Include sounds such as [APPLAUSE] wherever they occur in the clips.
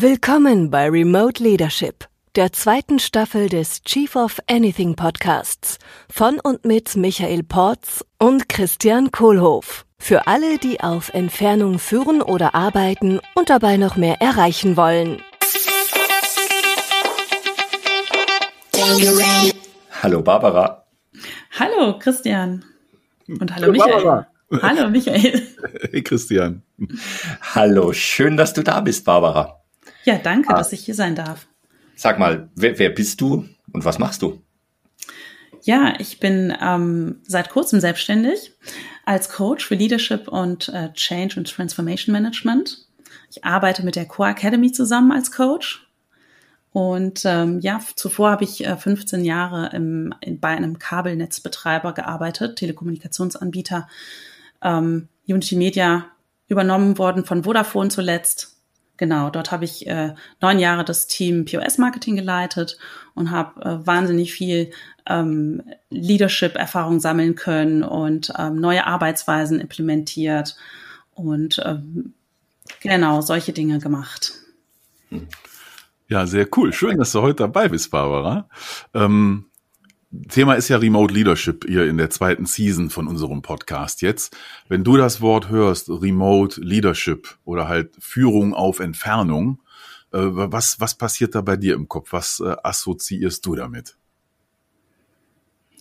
Willkommen bei Remote Leadership, der zweiten Staffel des Chief of Anything Podcasts von und mit Michael Porz und Christian Kohlhoff. Für alle, die auf Entfernung führen oder arbeiten und dabei noch mehr erreichen wollen. Hallo Barbara. Hallo Christian. Und hallo, hallo Michael. Barbara. Hallo Michael. [LAUGHS] Hey Christian. Hallo, schön, dass du da bist, Barbara. Ja, danke, ah. dass ich hier sein darf. Sag mal, wer, wer bist du und was machst du? Ja, ich bin ähm, seit kurzem selbstständig als Coach für Leadership und äh, Change und Transformation Management. Ich arbeite mit der Core Academy zusammen als Coach. Und ähm, ja, zuvor habe ich äh, 15 Jahre im, in, bei einem Kabelnetzbetreiber gearbeitet, Telekommunikationsanbieter, ähm, Unity Media übernommen worden von Vodafone zuletzt Genau, dort habe ich äh, neun Jahre das Team POS-Marketing geleitet und habe äh, wahnsinnig viel ähm, Leadership-Erfahrung sammeln können und ähm, neue Arbeitsweisen implementiert und ähm, genau solche Dinge gemacht. Ja, sehr cool. Schön, dass du heute dabei bist, Barbara. Ähm, Thema ist ja Remote Leadership hier in der zweiten Season von unserem Podcast jetzt. Wenn du das Wort hörst, Remote Leadership oder halt Führung auf Entfernung, äh, was, was passiert da bei dir im Kopf? Was äh, assoziierst du damit?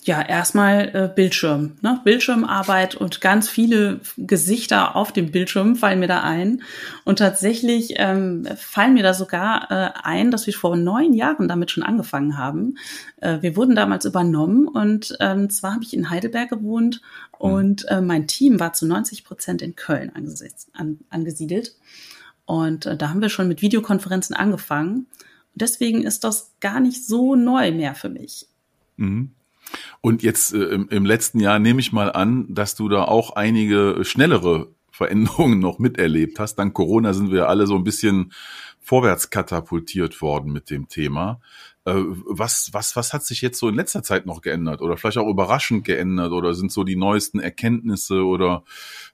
Ja, erstmal äh, Bildschirm, ne? Bildschirmarbeit und ganz viele Gesichter auf dem Bildschirm fallen mir da ein. Und tatsächlich ähm, fallen mir da sogar äh, ein, dass wir vor neun Jahren damit schon angefangen haben. Äh, wir wurden damals übernommen und ähm, zwar habe ich in Heidelberg gewohnt mhm. und äh, mein Team war zu 90 Prozent in Köln angesetzt, an, angesiedelt. Und äh, da haben wir schon mit Videokonferenzen angefangen. Und deswegen ist das gar nicht so neu mehr für mich. Mhm. Und jetzt äh, im, im letzten Jahr nehme ich mal an, dass du da auch einige schnellere Veränderungen noch miterlebt hast. Dank Corona sind wir alle so ein bisschen vorwärts katapultiert worden mit dem Thema. Äh, was, was, was hat sich jetzt so in letzter Zeit noch geändert oder vielleicht auch überraschend geändert oder sind so die neuesten Erkenntnisse oder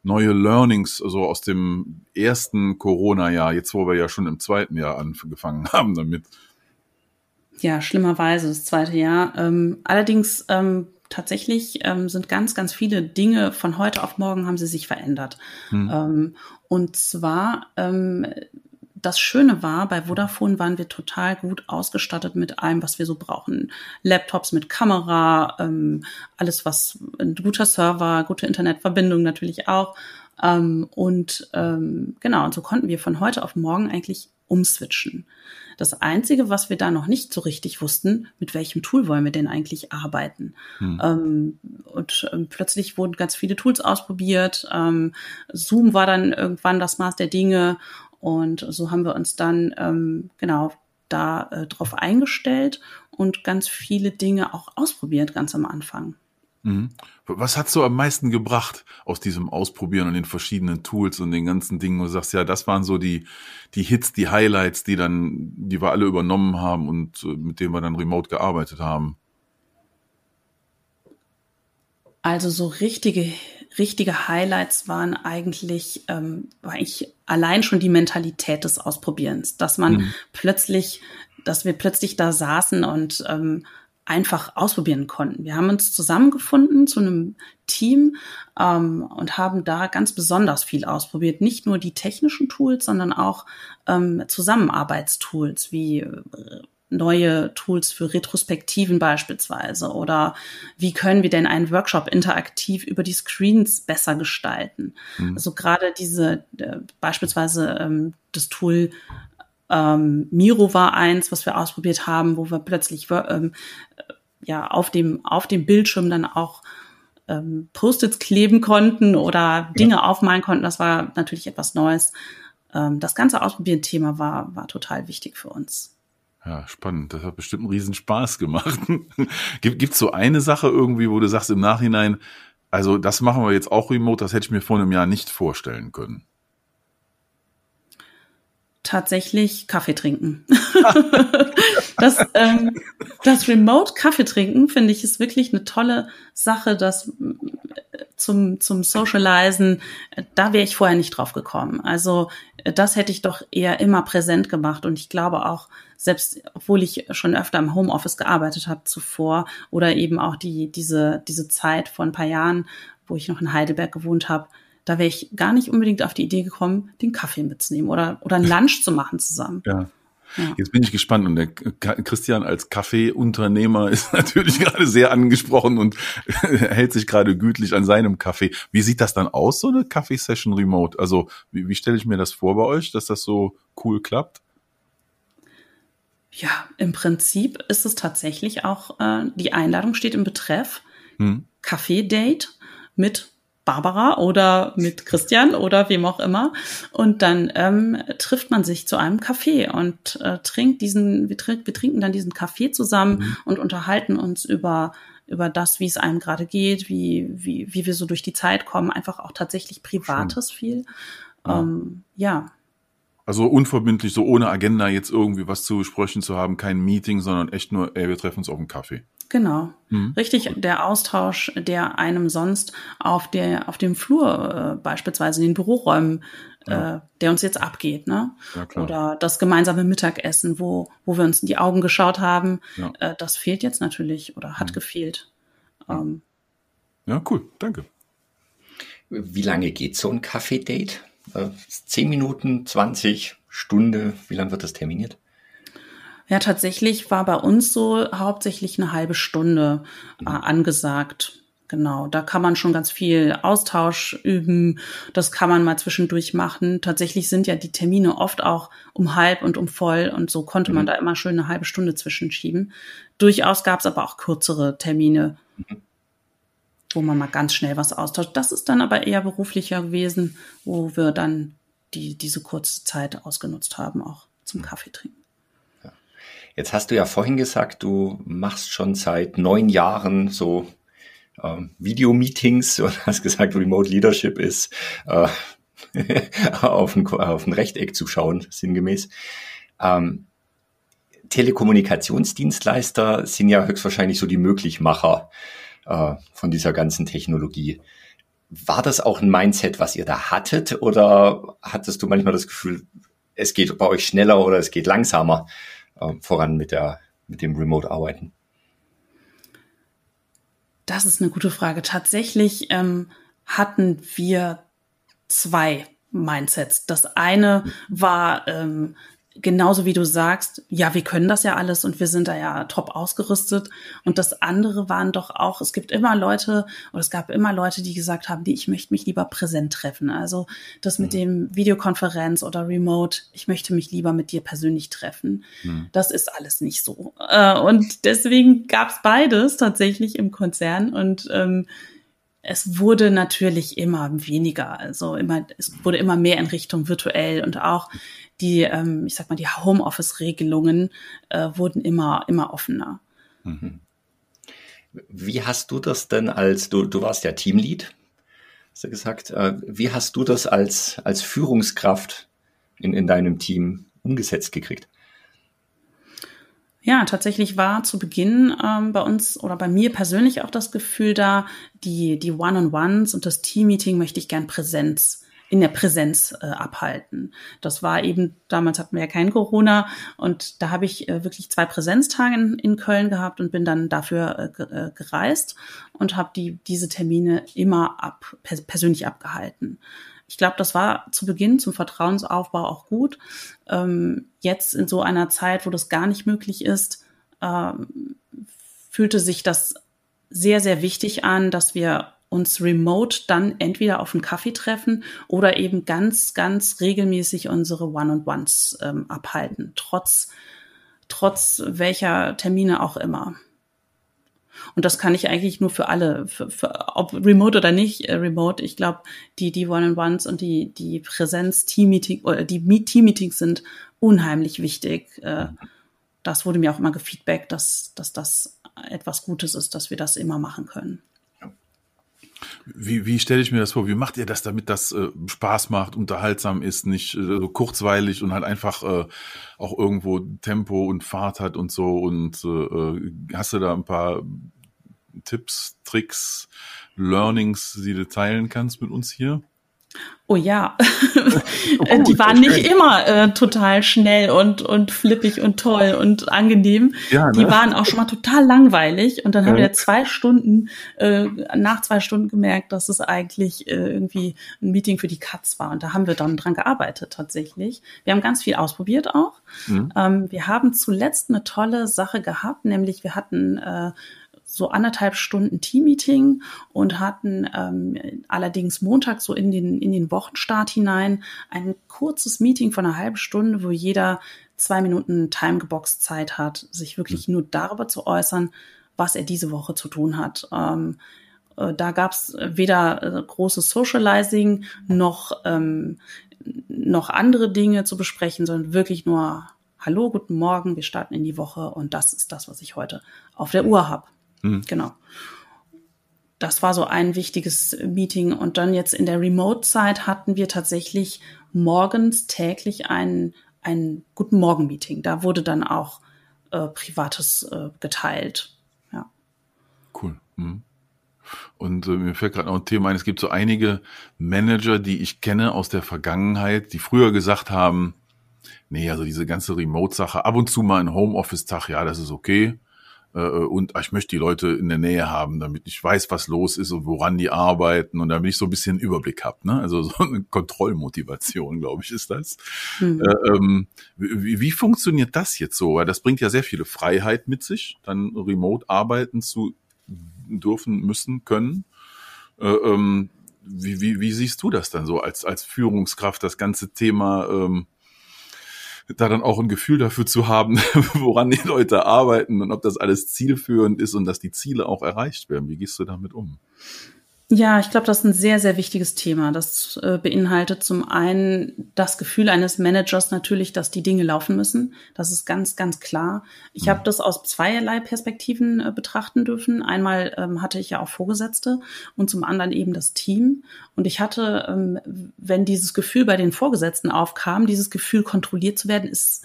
neue Learnings so aus dem ersten Corona-Jahr, jetzt wo wir ja schon im zweiten Jahr angefangen [LAUGHS] haben damit? Ja, schlimmerweise das zweite Jahr. Ähm, allerdings ähm, tatsächlich ähm, sind ganz, ganz viele Dinge von heute auf morgen haben sie sich verändert. Hm. Ähm, und zwar ähm, das Schöne war, bei Vodafone waren wir total gut ausgestattet mit allem, was wir so brauchen. Laptops mit Kamera, ähm, alles was, ein guter Server, gute Internetverbindung natürlich auch. Ähm, und ähm, genau, und so konnten wir von heute auf morgen eigentlich umswitchen. Das Einzige, was wir da noch nicht so richtig wussten, mit welchem Tool wollen wir denn eigentlich arbeiten? Hm. Ähm, und ähm, plötzlich wurden ganz viele Tools ausprobiert. Ähm, Zoom war dann irgendwann das Maß der Dinge. Und so haben wir uns dann ähm, genau da äh, drauf eingestellt und ganz viele Dinge auch ausprobiert ganz am Anfang. Mhm. Was hat so am meisten gebracht aus diesem Ausprobieren und den verschiedenen Tools und den ganzen Dingen? wo Du sagst ja, das waren so die, die Hits, die Highlights, die dann, die wir alle übernommen haben und äh, mit denen wir dann remote gearbeitet haben. Also so richtige, richtige Highlights waren eigentlich, ähm, war eigentlich allein schon die Mentalität des Ausprobierens, dass man mhm. plötzlich, dass wir plötzlich da saßen und ähm, einfach ausprobieren konnten. Wir haben uns zusammengefunden zu einem Team ähm, und haben da ganz besonders viel ausprobiert. Nicht nur die technischen Tools, sondern auch ähm, Zusammenarbeitstools wie äh, neue Tools für Retrospektiven beispielsweise oder wie können wir denn einen Workshop interaktiv über die Screens besser gestalten. Mhm. Also gerade diese äh, beispielsweise ähm, das Tool ähm, Miro war eins, was wir ausprobiert haben, wo wir plötzlich ähm, ja auf dem auf dem Bildschirm dann auch ähm, Post-its kleben konnten oder Dinge ja. aufmalen konnten. Das war natürlich etwas Neues. Ähm, das ganze Ausprobieren-Thema war war total wichtig für uns. Ja, spannend. Das hat bestimmt einen riesen Spaß gemacht. [LAUGHS] gibt es so eine Sache irgendwie, wo du sagst im Nachhinein, also das machen wir jetzt auch remote, das hätte ich mir vor einem Jahr nicht vorstellen können? Tatsächlich Kaffee trinken. [LAUGHS] das, ähm, das Remote Kaffee trinken finde ich ist wirklich eine tolle Sache, das äh, zum, zum Socializen, da wäre ich vorher nicht drauf gekommen. Also äh, das hätte ich doch eher immer präsent gemacht und ich glaube auch, selbst obwohl ich schon öfter im Homeoffice gearbeitet habe zuvor oder eben auch die, diese, diese Zeit vor ein paar Jahren, wo ich noch in Heidelberg gewohnt habe, da wäre ich gar nicht unbedingt auf die Idee gekommen, den Kaffee mitzunehmen oder, oder ein [LAUGHS] Lunch zu machen zusammen. Ja. Ja. Jetzt bin ich gespannt und der Christian als Kaffeeunternehmer [LAUGHS] ist natürlich gerade sehr angesprochen und [LAUGHS] hält sich gerade gütlich an seinem Kaffee. Wie sieht das dann aus, so eine Kaffeesession remote? Also wie, wie stelle ich mir das vor bei euch, dass das so cool klappt? Ja, im Prinzip ist es tatsächlich auch, äh, die Einladung steht im Betreff hm. Kaffee-Date mit Barbara oder mit Christian oder wem auch immer. Und dann ähm, trifft man sich zu einem Kaffee und äh, trinkt diesen, wir, trink, wir trinken dann diesen Kaffee zusammen mhm. und unterhalten uns über über das, wie es einem gerade geht, wie, wie, wie wir so durch die Zeit kommen, einfach auch tatsächlich Privates Schön. viel. Ja. Ähm, ja. Also unverbindlich, so ohne Agenda jetzt irgendwie was zu besprechen zu haben, kein Meeting, sondern echt nur, ey, wir treffen uns auf einen Kaffee. Genau. Mhm. Richtig, der Austausch, der einem sonst auf der, auf dem Flur, äh, beispielsweise in den Büroräumen, ja. äh, der uns jetzt abgeht, ne? Ja, klar. Oder das gemeinsame Mittagessen, wo, wo wir uns in die Augen geschaut haben, ja. äh, das fehlt jetzt natürlich oder hat mhm. gefehlt. Ähm, ja, cool, danke. Wie lange geht so ein Kaffee-Date? Äh, zehn Minuten, 20, Stunde, wie lange wird das terminiert? Ja, tatsächlich war bei uns so hauptsächlich eine halbe Stunde äh, mhm. angesagt. Genau, da kann man schon ganz viel Austausch üben. Das kann man mal zwischendurch machen. Tatsächlich sind ja die Termine oft auch um halb und um voll und so konnte mhm. man da immer schön eine halbe Stunde zwischenschieben. Durchaus gab es aber auch kürzere Termine, mhm. wo man mal ganz schnell was austauscht. Das ist dann aber eher beruflicher gewesen, wo wir dann die, diese kurze Zeit ausgenutzt haben, auch zum mhm. Kaffee trinken. Jetzt hast du ja vorhin gesagt, du machst schon seit neun Jahren so ähm, Videomeetings [LAUGHS] und hast gesagt, Remote Leadership ist äh, [LAUGHS] auf, ein, auf ein Rechteck zu schauen, sinngemäß. Ähm, Telekommunikationsdienstleister sind ja höchstwahrscheinlich so die Möglichmacher äh, von dieser ganzen Technologie. War das auch ein Mindset, was ihr da hattet, oder hattest du manchmal das Gefühl, es geht bei euch schneller oder es geht langsamer? Äh, voran mit, der, mit dem Remote-Arbeiten? Das ist eine gute Frage. Tatsächlich ähm, hatten wir zwei Mindsets. Das eine war ähm, genauso wie du sagst, ja, wir können das ja alles und wir sind da ja top ausgerüstet. Und das andere waren doch auch, es gibt immer Leute oder es gab immer Leute, die gesagt haben, die, ich möchte mich lieber präsent treffen. Also das mit mhm. dem Videokonferenz oder Remote, ich möchte mich lieber mit dir persönlich treffen. Mhm. Das ist alles nicht so. Äh, und deswegen gab es beides tatsächlich im Konzern und ähm, es wurde natürlich immer weniger, also immer, es wurde immer mehr in Richtung virtuell und auch die, ähm, ich sag mal, die Homeoffice-Regelungen äh, wurden immer, immer offener. Mhm. Wie hast du das denn als, du, du warst ja Teamlead, hast du gesagt, äh, wie hast du das als, als Führungskraft in, in deinem Team umgesetzt gekriegt? Ja, tatsächlich war zu Beginn ähm, bei uns oder bei mir persönlich auch das Gefühl da, die, die One-on-Ones und das Team-Meeting möchte ich gern Präsenz in der Präsenz äh, abhalten. Das war eben, damals hatten wir ja kein Corona und da habe ich äh, wirklich zwei Präsenztage in, in, Köln gehabt und bin dann dafür äh, äh gereist und habe die, diese Termine immer ab, persönlich abgehalten. Ich glaube, das war zu Beginn zum Vertrauensaufbau auch gut. Ähm, jetzt in so einer Zeit, wo das gar nicht möglich ist, ähm, fühlte sich das sehr, sehr wichtig an, dass wir uns remote dann entweder auf einen Kaffee treffen oder eben ganz, ganz regelmäßig unsere One-on-Ones ähm, abhalten, trotz, trotz welcher Termine auch immer. Und das kann ich eigentlich nur für alle, für, für, ob remote oder nicht äh, remote. Ich glaube, die, die One-on-Ones und die, die Präsenz-Team-Meeting Team-Meetings sind unheimlich wichtig. Äh, das wurde mir auch immer gefeedbackt, dass, dass das etwas Gutes ist, dass wir das immer machen können. Wie, wie stelle ich mir das vor? Wie macht ihr das, damit das äh, Spaß macht, unterhaltsam ist, nicht äh, so kurzweilig und halt einfach äh, auch irgendwo Tempo und Fahrt hat und so? Und äh, äh hast du da ein paar Tipps, Tricks, Learnings, die du teilen kannst mit uns hier? Oh ja, oh, die waren nicht immer äh, total schnell und, und flippig und toll und angenehm. Ja, ne? Die waren auch schon mal total langweilig und dann ja. haben wir zwei Stunden, äh, nach zwei Stunden gemerkt, dass es eigentlich äh, irgendwie ein Meeting für die Katz war und da haben wir dann dran gearbeitet tatsächlich. Wir haben ganz viel ausprobiert auch. Mhm. Ähm, wir haben zuletzt eine tolle Sache gehabt, nämlich wir hatten äh, so anderthalb Stunden Teammeeting und hatten ähm, allerdings Montag so in den, in den Wochenstart hinein ein kurzes Meeting von einer halben Stunde, wo jeder zwei Minuten Timegebox Zeit hat, sich wirklich nur darüber zu äußern, was er diese Woche zu tun hat. Ähm, äh, da gab es weder äh, großes Socializing noch, ähm, noch andere Dinge zu besprechen, sondern wirklich nur Hallo, guten Morgen, wir starten in die Woche und das ist das, was ich heute auf der Uhr habe. Mhm. Genau. Das war so ein wichtiges Meeting. Und dann jetzt in der Remote-Zeit hatten wir tatsächlich morgens täglich ein, ein Guten Morgen-Meeting. Da wurde dann auch äh, Privates äh, geteilt. Ja. Cool. Mhm. Und äh, mir fällt gerade noch ein Thema ein, es gibt so einige Manager, die ich kenne aus der Vergangenheit, die früher gesagt haben, nee, also diese ganze Remote-Sache, ab und zu mal ein Homeoffice-Tag, ja, das ist okay. Äh, und ich möchte die Leute in der Nähe haben, damit ich weiß, was los ist und woran die arbeiten und damit ich so ein bisschen Überblick habe. Ne? Also [LAUGHS] so eine Kontrollmotivation, glaube ich, ist das. Mhm. Äh, ähm, wie, wie funktioniert das jetzt so? Weil das bringt ja sehr viele Freiheit mit sich, dann remote arbeiten zu dürfen, müssen, können. Äh, ähm, wie, wie, wie siehst du das dann so als, als Führungskraft, das ganze Thema ähm, da dann auch ein Gefühl dafür zu haben, [LAUGHS] woran die Leute arbeiten und ob das alles zielführend ist und dass die Ziele auch erreicht werden. Wie gehst du damit um? Ja, ich glaube, das ist ein sehr, sehr wichtiges Thema. Das äh, beinhaltet zum einen das Gefühl eines Managers natürlich, dass die Dinge laufen müssen. Das ist ganz, ganz klar. Ich mhm. habe das aus zweierlei Perspektiven äh, betrachten dürfen. Einmal ähm, hatte ich ja auch Vorgesetzte und zum anderen eben das Team. Und ich hatte, ähm, wenn dieses Gefühl bei den Vorgesetzten aufkam, dieses Gefühl kontrolliert zu werden, ist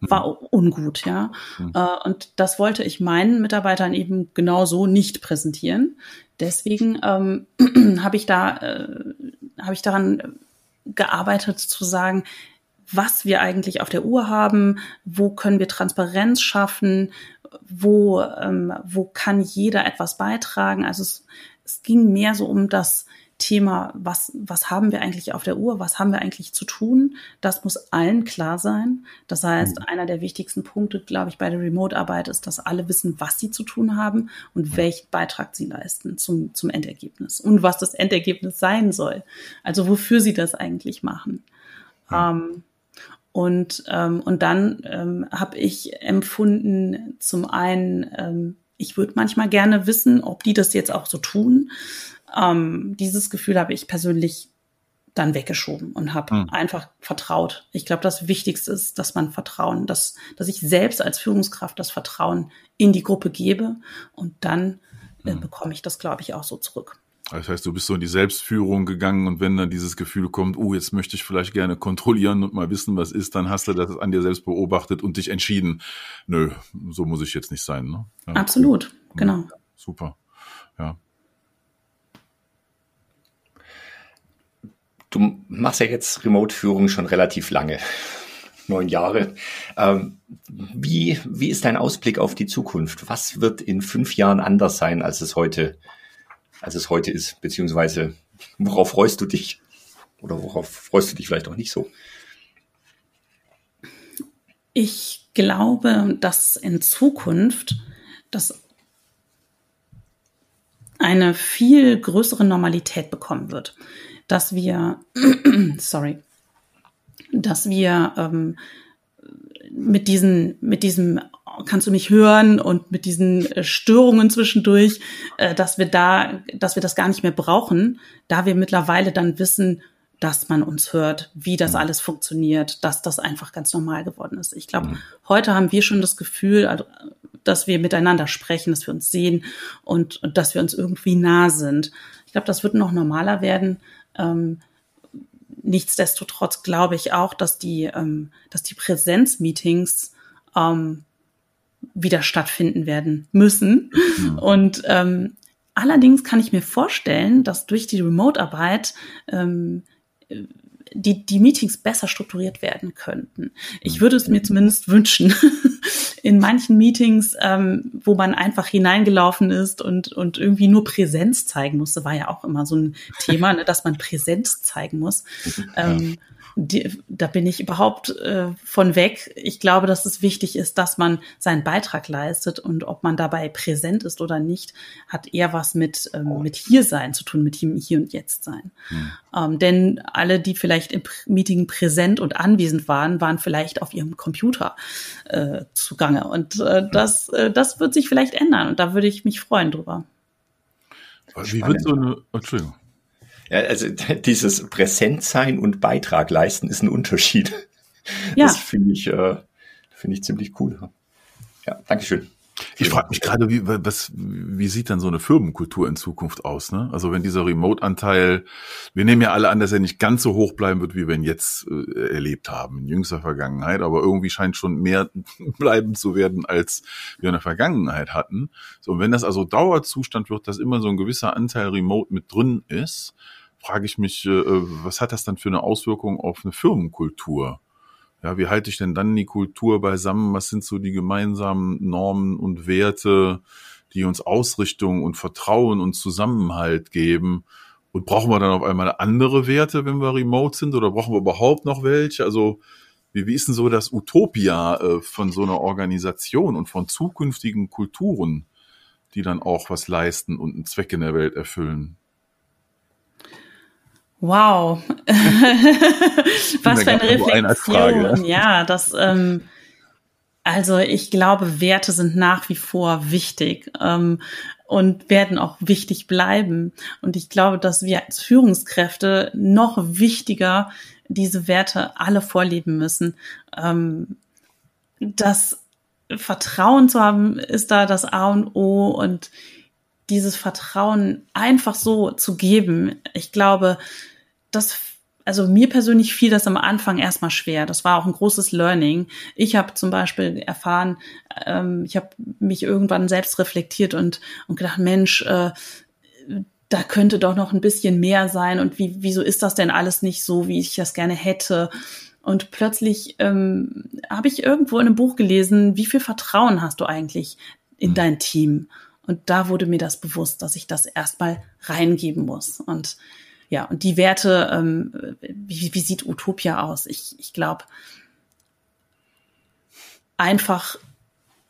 war mhm. ungut, ja. Mhm. Äh, und das wollte ich meinen Mitarbeitern eben genau so nicht präsentieren. Deswegen ähm, [CLEARS THROAT] habe ich da äh, habe ich daran gearbeitet zu sagen, was wir eigentlich auf der Uhr haben, wo können wir Transparenz schaffen, wo ähm, wo kann jeder etwas beitragen. Also es, es ging mehr so um das Thema, was, was haben wir eigentlich auf der Uhr, was haben wir eigentlich zu tun, das muss allen klar sein. Das heißt, mhm. einer der wichtigsten Punkte, glaube ich, bei der Remote-Arbeit ist, dass alle wissen, was sie zu tun haben und welchen Beitrag sie leisten zum, zum Endergebnis und was das Endergebnis sein soll. Also wofür sie das eigentlich machen. Ja. Ähm, und, ähm, und dann ähm, habe ich empfunden, zum einen, ähm, ich würde manchmal gerne wissen, ob die das jetzt auch so tun. Ähm, dieses Gefühl habe ich persönlich dann weggeschoben und habe mhm. einfach vertraut. Ich glaube, das Wichtigste ist, dass man Vertrauen, dass, dass ich selbst als Führungskraft das Vertrauen in die Gruppe gebe und dann äh, mhm. bekomme ich das, glaube ich, auch so zurück. Das heißt, du bist so in die Selbstführung gegangen und wenn dann dieses Gefühl kommt, oh, jetzt möchte ich vielleicht gerne kontrollieren und mal wissen, was ist, dann hast du das an dir selbst beobachtet und dich entschieden, nö, so muss ich jetzt nicht sein. Ne? Ja, Absolut, cool. genau. Ja, super, ja. Du machst ja jetzt Remote-Führung schon relativ lange, [LAUGHS] neun Jahre. Ähm, wie, wie ist dein Ausblick auf die Zukunft? Was wird in fünf Jahren anders sein, als es heute, als es heute ist? Beziehungsweise worauf freust du dich? Oder worauf freust du dich vielleicht auch nicht so? Ich glaube, dass in Zukunft das eine viel größere Normalität bekommen wird dass wir, [CLEARS THROAT] sorry, dass wir ähm, mit diesen, mit diesem kannst du mich hören und mit diesen äh, Störungen zwischendurch, äh, dass wir da, dass wir das gar nicht mehr brauchen, da wir mittlerweile dann wissen, dass man uns hört, wie das mhm. alles funktioniert, dass das einfach ganz normal geworden ist. Ich glaube, mhm. heute haben wir schon das Gefühl, also, dass wir miteinander sprechen, dass wir uns sehen und, und dass wir uns irgendwie nah sind glaube, das wird noch normaler werden. Ähm, nichtsdestotrotz glaube ich auch, dass die, ähm, dass die Präsenzmeetings ähm, wieder stattfinden werden müssen. Mhm. Und ähm, allerdings kann ich mir vorstellen, dass durch die Remote-Arbeit ähm, die, die Meetings besser strukturiert werden könnten. Ich würde es mir zumindest wünschen. [LAUGHS] In manchen Meetings, ähm, wo man einfach hineingelaufen ist und, und irgendwie nur Präsenz zeigen musste, war ja auch immer so ein Thema, ne, dass man Präsenz zeigen muss. [LAUGHS] Ähm, die, da bin ich überhaupt äh, von weg. Ich glaube, dass es wichtig ist, dass man seinen Beitrag leistet und ob man dabei präsent ist oder nicht, hat eher was mit, ähm, mit hier sein zu tun, mit hier, hier und jetzt sein. Mhm. Ähm, denn alle, die vielleicht im Meeting präsent und anwesend waren, waren vielleicht auf ihrem Computer äh, zugange. Und äh, das, äh, das wird sich vielleicht ändern und da würde ich mich freuen drüber. Wie wird so eine, Entschuldigung. Ja, also [LAUGHS] dieses Präsentsein und Beitrag leisten ist ein Unterschied. Ja. Das finde ich, äh, finde ich ziemlich cool. Ja, Dankeschön. Ich frage mich gerade, wie, was, wie sieht dann so eine Firmenkultur in Zukunft aus? Ne? Also wenn dieser Remote-Anteil, wir nehmen ja alle an, dass er nicht ganz so hoch bleiben wird, wie wir ihn jetzt äh, erlebt haben in jüngster Vergangenheit, aber irgendwie scheint schon mehr [LAUGHS] bleiben zu werden, als wir in der Vergangenheit hatten. So, und wenn das also Dauerzustand wird, dass immer so ein gewisser Anteil Remote mit drin ist, frage ich mich, äh, was hat das dann für eine Auswirkung auf eine Firmenkultur? Ja, wie halte ich denn dann die Kultur beisammen? Was sind so die gemeinsamen Normen und Werte, die uns Ausrichtung und Vertrauen und Zusammenhalt geben? Und brauchen wir dann auf einmal andere Werte, wenn wir remote sind? Oder brauchen wir überhaupt noch welche? Also, wie, wie ist denn so das Utopia äh, von so einer Organisation und von zukünftigen Kulturen, die dann auch was leisten und einen Zweck in der Welt erfüllen? Wow. [LAUGHS] Was für eine Reflexion. Ja, das, ähm, also ich glaube, Werte sind nach wie vor wichtig ähm, und werden auch wichtig bleiben. Und ich glaube, dass wir als Führungskräfte noch wichtiger diese Werte alle vorleben müssen. Ähm, das Vertrauen zu haben, ist da das A und O und dieses Vertrauen einfach so zu geben. Ich glaube, das also mir persönlich fiel das am Anfang erstmal schwer. Das war auch ein großes Learning. Ich habe zum Beispiel erfahren, ähm, ich habe mich irgendwann selbst reflektiert und, und gedacht, Mensch, äh, da könnte doch noch ein bisschen mehr sein und wie, wieso ist das denn alles nicht so, wie ich das gerne hätte? Und plötzlich ähm, habe ich irgendwo in einem Buch gelesen, wie viel Vertrauen hast du eigentlich in mhm. dein Team? Und da wurde mir das bewusst, dass ich das erstmal reingeben muss. Und ja, und die Werte, ähm, wie, wie sieht Utopia aus? Ich, ich glaube, einfach,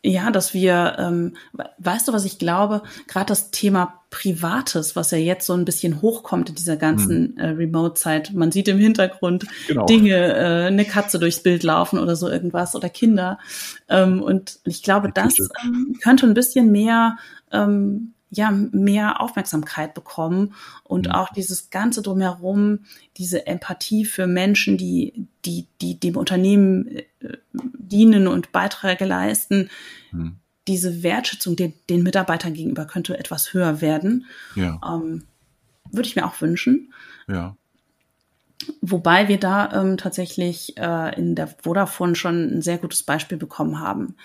ja, dass wir, ähm, weißt du, was ich glaube? Gerade das Thema Privates, was ja jetzt so ein bisschen hochkommt in dieser ganzen hm. äh, Remote-Zeit. Man sieht im Hintergrund genau. Dinge, äh, eine Katze durchs Bild laufen oder so irgendwas oder Kinder. Ähm, und ich glaube, das ähm, könnte ein bisschen mehr ähm, ja mehr Aufmerksamkeit bekommen und mhm. auch dieses ganze drumherum, diese Empathie für Menschen, die die die dem Unternehmen äh, dienen und Beiträge leisten. Mhm. Diese Wertschätzung den, den Mitarbeitern gegenüber könnte etwas höher werden. Ja. Ähm, würde ich mir auch wünschen. Ja. Wobei wir da ähm, tatsächlich äh, in der Vodafone schon ein sehr gutes Beispiel bekommen haben.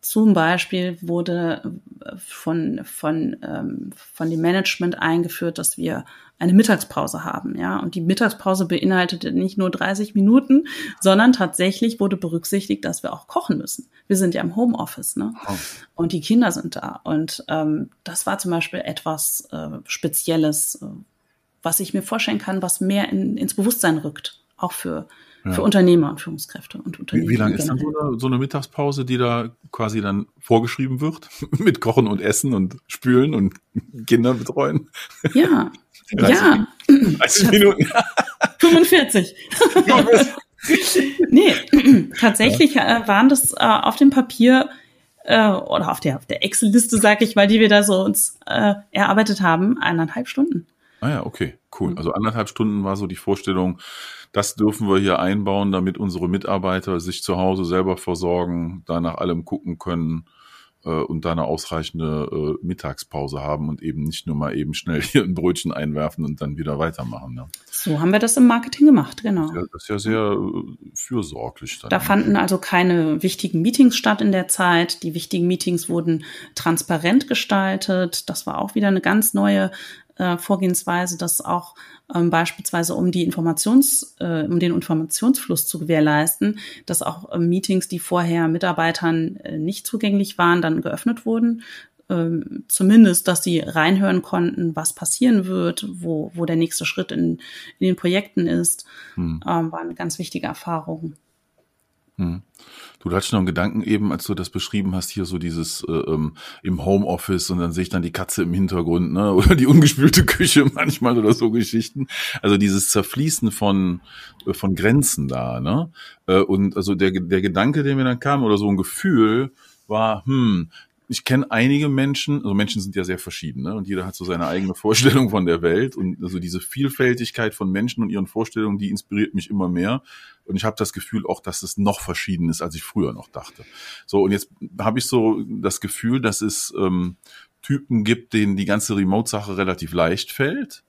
Zum Beispiel wurde äh, von, von, ähm, von dem Management eingeführt, dass wir eine Mittagspause haben, ja. Und die Mittagspause beinhaltete nicht nur 30 Minuten, sondern tatsächlich wurde berücksichtigt, dass wir auch kochen müssen. Wir sind ja im Homeoffice, ne? Oh. Und die Kinder sind da. Und ähm, das war zum Beispiel etwas äh, Spezielles, äh, was ich mir vorstellen kann, was mehr in, ins Bewusstsein rückt, auch für ja. für Unternehmer und Führungskräfte und Unternehmen. Wie, wie lange ist dann so eine, so eine, Mittagspause, die da quasi dann vorgeschrieben wird? [LAUGHS] Mit Kochen und Essen und Spülen und Kinder betreuen? Ja. [LAUGHS] ja. 30 Minuten. [LAUGHS] 45. nee, [CLEARS THROAT] tatsächlich ja. Äh, waren das äh, auf dem Papier äh, oder auf der, auf der Excel-Liste, sag ich mal, die wir da so uns äh, erarbeitet haben, eineinhalb Stunden. Ah ja, okay, cool. Mhm. Also anderthalb Stunden war so die Vorstellung, das dürfen wir hier einbauen, damit unsere Mitarbeiter sich zu Hause selber versorgen, da nach allem gucken können, äh, und da eine ausreichende äh, Mittagspause haben und eben nicht nur mal eben schnell [LAUGHS] hier ein Brötchen einwerfen und dann wieder weitermachen. Ja. So haben wir das im Marketing gemacht, genau. Ja, das ist ja sehr äh, fürsorglich. Dann. Da fanden also keine wichtigen Meetings statt in der Zeit. Die wichtigen Meetings wurden transparent gestaltet. Das war auch wieder eine ganz neue äh, Vorgehensweise, dass auch ähm, beispielsweise um die Informations, äh, um den Informationsfluss zu gewährleisten, dass auch äh, Meetings, die vorher Mitarbeitern äh, nicht zugänglich waren, dann geöffnet wurden. Ähm, zumindest, dass sie reinhören konnten, was passieren wird, wo, wo der nächste Schritt in, in den Projekten ist, hm. ähm, war eine ganz wichtige Erfahrung. Hm. Du hattest noch einen Gedanken eben, als du das beschrieben hast, hier so dieses äh, ähm, im Homeoffice und dann sehe ich dann die Katze im Hintergrund, ne? [LAUGHS] Oder die ungespülte Küche manchmal oder so Geschichten. Also dieses Zerfließen von, äh, von Grenzen da, ne? Äh, und also der, der Gedanke, der mir dann kam, oder so ein Gefühl, war, hm, ich kenne einige Menschen, also Menschen sind ja sehr verschieden, ne? und jeder hat so seine eigene Vorstellung von der Welt und also diese Vielfältigkeit von Menschen und ihren Vorstellungen, die inspiriert mich immer mehr und ich habe das Gefühl auch, dass es noch verschieden ist, als ich früher noch dachte. So und jetzt habe ich so das Gefühl, dass es ähm, Typen gibt, denen die ganze Remote-Sache relativ leicht fällt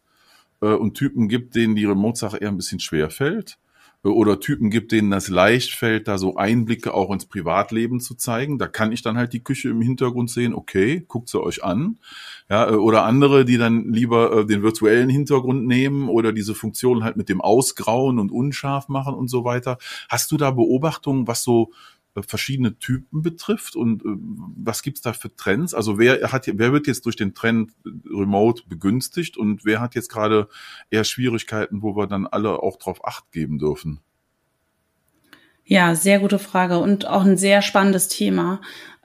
äh, und Typen gibt, denen die Remote-Sache eher ein bisschen schwer fällt oder Typen gibt, denen das leicht fällt, da so Einblicke auch ins Privatleben zu zeigen. Da kann ich dann halt die Küche im Hintergrund sehen, okay, guckt sie euch an. Ja, äh, oder andere, die dann lieber äh, den virtuellen Hintergrund nehmen oder diese Funktion halt mit dem Ausgrauen und unscharf machen und so weiter. Hast du da Beobachtungen, was so verschiedene Typen betrifft und äh, was gibt's da für Trends? Also wer hat wer wird jetzt durch den Trend Remote begünstigt und wer hat jetzt gerade eher Schwierigkeiten, wo wir dann alle auch drauf acht geben dürfen? Ja, sehr gute Frage und auch ein sehr spannendes Thema.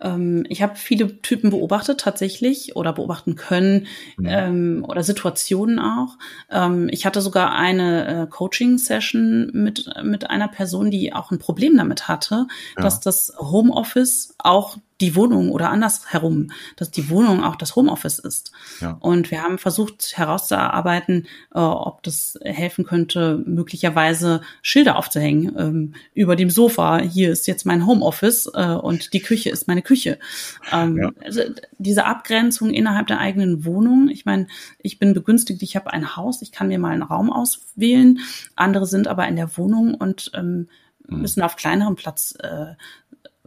Ähm, ich habe viele Typen beobachtet tatsächlich oder beobachten können mhm. ähm, oder Situationen auch. Ähm, ich hatte sogar eine äh, Coaching-Session mit, mit einer Person, die auch ein Problem damit hatte, ja. dass das Homeoffice auch die Wohnung oder andersherum, dass die Wohnung auch das Homeoffice ist. Ja. Und wir haben versucht herauszuarbeiten, äh, ob das helfen könnte, möglicherweise Schilder aufzuhängen ähm, über dem Sofa. Hier ist jetzt mein Homeoffice äh, und die Küche ist meine Küche. Ähm, ja. also diese Abgrenzung innerhalb der eigenen Wohnung. Ich meine, ich bin begünstigt, ich habe ein Haus, ich kann mir mal einen Raum auswählen. Andere sind aber in der Wohnung und ähm, mhm. müssen auf kleinerem Platz äh,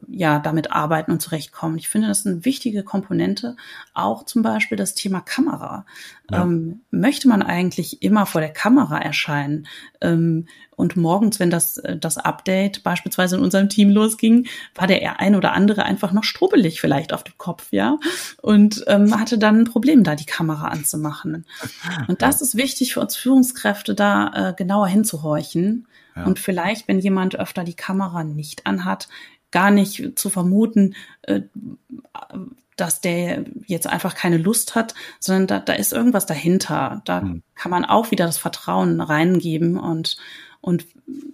ja damit arbeiten und zurechtkommen. Ich finde, das ist eine wichtige Komponente. Auch zum Beispiel das Thema Kamera. Ja. Ähm, möchte man eigentlich immer vor der Kamera erscheinen? Ähm, und morgens, wenn das, äh, das Update beispielsweise in unserem Team losging, war der ein oder andere einfach noch strubbelig vielleicht auf dem Kopf, ja. Und ähm, hatte dann ein Problem, da die Kamera anzumachen. [LAUGHS] Und das ist wichtig für uns Führungskräfte, da äh, genauer hinzuhorchen. Ja. Und vielleicht, wenn jemand öfter die Kamera nicht anhat, gar nicht zu vermuten, äh, dass der jetzt einfach keine Lust hat, sondern da, da ist irgendwas dahinter. Da mhm. kann man auch wieder das Vertrauen reingeben und, und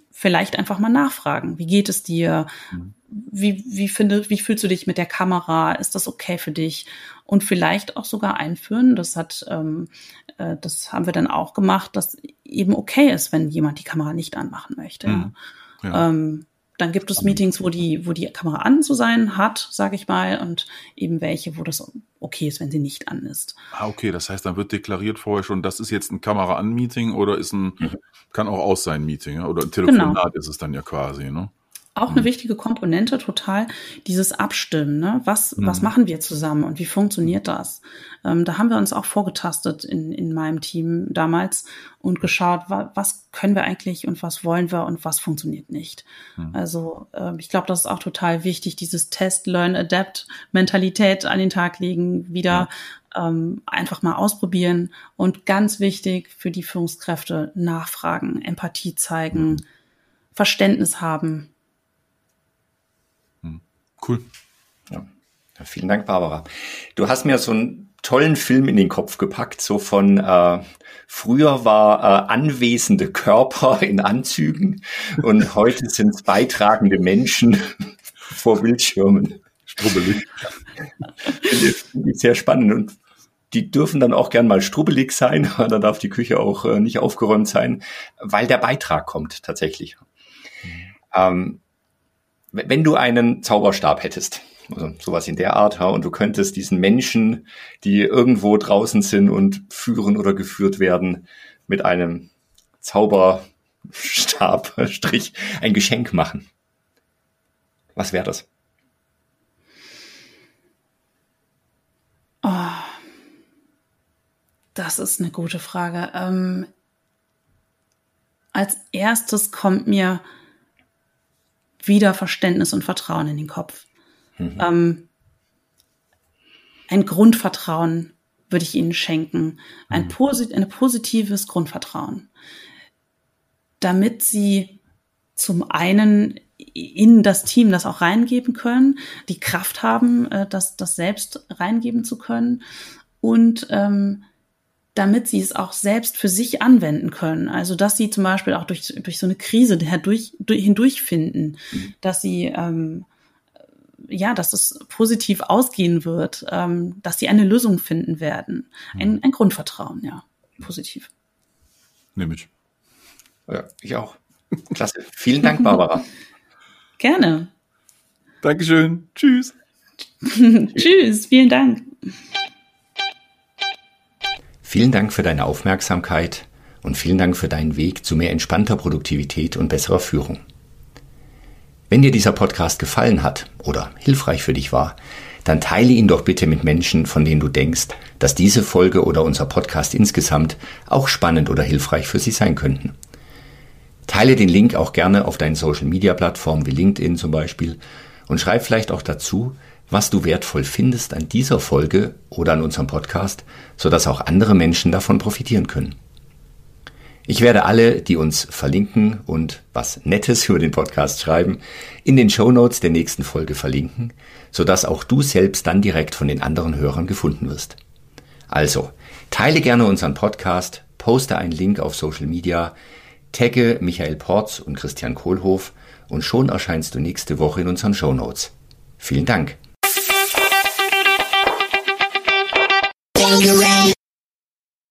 vielleicht einfach mal nachfragen. Wie geht es dir? Mhm. Wie, wie, finde, wie fühlst du dich mit der Kamera? Ist das okay für dich? Und vielleicht auch sogar einführen. Das hat, ähm, äh, das haben wir dann auch gemacht, dass eben okay ist, wenn jemand die Kamera nicht anmachen möchte. Mhm. Ja. Ähm, dann gibt es Meetings, wo die, wo die Kamera an zu sein hat, sage ich mal, und eben welche, wo das okay ist, wenn sie nicht an ist. Ah, okay, das heißt, dann wird deklariert vorher schon, das ist jetzt ein Kamera-an-Meeting oder ist ein, mhm. kann auch aus sein Meeting, oder ein Telefonat genau. ist es dann ja quasi, ne? Auch eine mhm. wichtige Komponente total, dieses Abstimmen. Ne? Was, mhm. was machen wir zusammen und wie funktioniert das? Ähm, da haben wir uns auch vorgetastet in, in meinem Team damals und geschaut, wa was können wir eigentlich und was wollen wir und was funktioniert nicht. Mhm. Also äh, ich glaube, das ist auch total wichtig, dieses Test, Learn, Adapt Mentalität an den Tag legen, wieder ähm, einfach mal ausprobieren und ganz wichtig für die Führungskräfte nachfragen, Empathie zeigen, mhm. Verständnis haben Cool. Ja. Vielen Dank, Barbara. Du hast mir so einen tollen Film in den Kopf gepackt, so von äh, früher war äh, anwesende Körper [LAUGHS] in Anzügen und heute sind es beitragende Menschen [LAUGHS] vor Bildschirmen. Strubbelig. Finde ich sehr spannend und die dürfen dann auch gern mal strubbelig sein, [LAUGHS] da darf die Küche auch äh, nicht aufgeräumt sein, weil der Beitrag kommt tatsächlich. Mhm. Ähm, wenn du einen Zauberstab hättest also sowas in der Art, und du könntest diesen Menschen, die irgendwo draußen sind und führen oder geführt werden, mit einem Zauberstabstrich [LAUGHS] ein Geschenk machen. Was wäre das? Oh, das ist eine gute Frage. Ähm, als erstes kommt mir wieder Verständnis und Vertrauen in den Kopf. Mhm. Ähm, ein Grundvertrauen würde ich ihnen schenken. Ein, posit ein positives Grundvertrauen. Damit sie zum einen in das Team das auch reingeben können, die Kraft haben, äh, das, das selbst reingeben zu können und ähm, damit sie es auch selbst für sich anwenden können. Also dass sie zum Beispiel auch durch, durch so eine Krise hindurch, hindurchfinden, mhm. dass sie ähm, ja, dass es positiv ausgehen wird, ähm, dass sie eine Lösung finden werden. Ein, mhm. ein Grundvertrauen, ja, positiv. Nehme ich. Ja, ich auch. Klasse. Vielen Dank, Barbara. [LAUGHS] Gerne. Dankeschön. Tschüss. [LAUGHS] Tschüss. Vielen Dank. Vielen Dank für deine Aufmerksamkeit und vielen Dank für deinen Weg zu mehr entspannter Produktivität und besserer Führung. Wenn dir dieser Podcast gefallen hat oder hilfreich für dich war, dann teile ihn doch bitte mit Menschen, von denen du denkst, dass diese Folge oder unser Podcast insgesamt auch spannend oder hilfreich für sie sein könnten. Teile den Link auch gerne auf deinen Social Media Plattformen wie LinkedIn zum Beispiel und schreib vielleicht auch dazu, was du wertvoll findest an dieser Folge oder an unserem Podcast, sodass auch andere Menschen davon profitieren können. Ich werde alle, die uns verlinken und was Nettes über den Podcast schreiben, in den Show Notes der nächsten Folge verlinken, sodass auch du selbst dann direkt von den anderen Hörern gefunden wirst. Also, teile gerne unseren Podcast, poste einen Link auf Social Media, tagge Michael Porz und Christian Kohlhoff und schon erscheinst du nächste Woche in unseren Show Notes. Vielen Dank. around, around.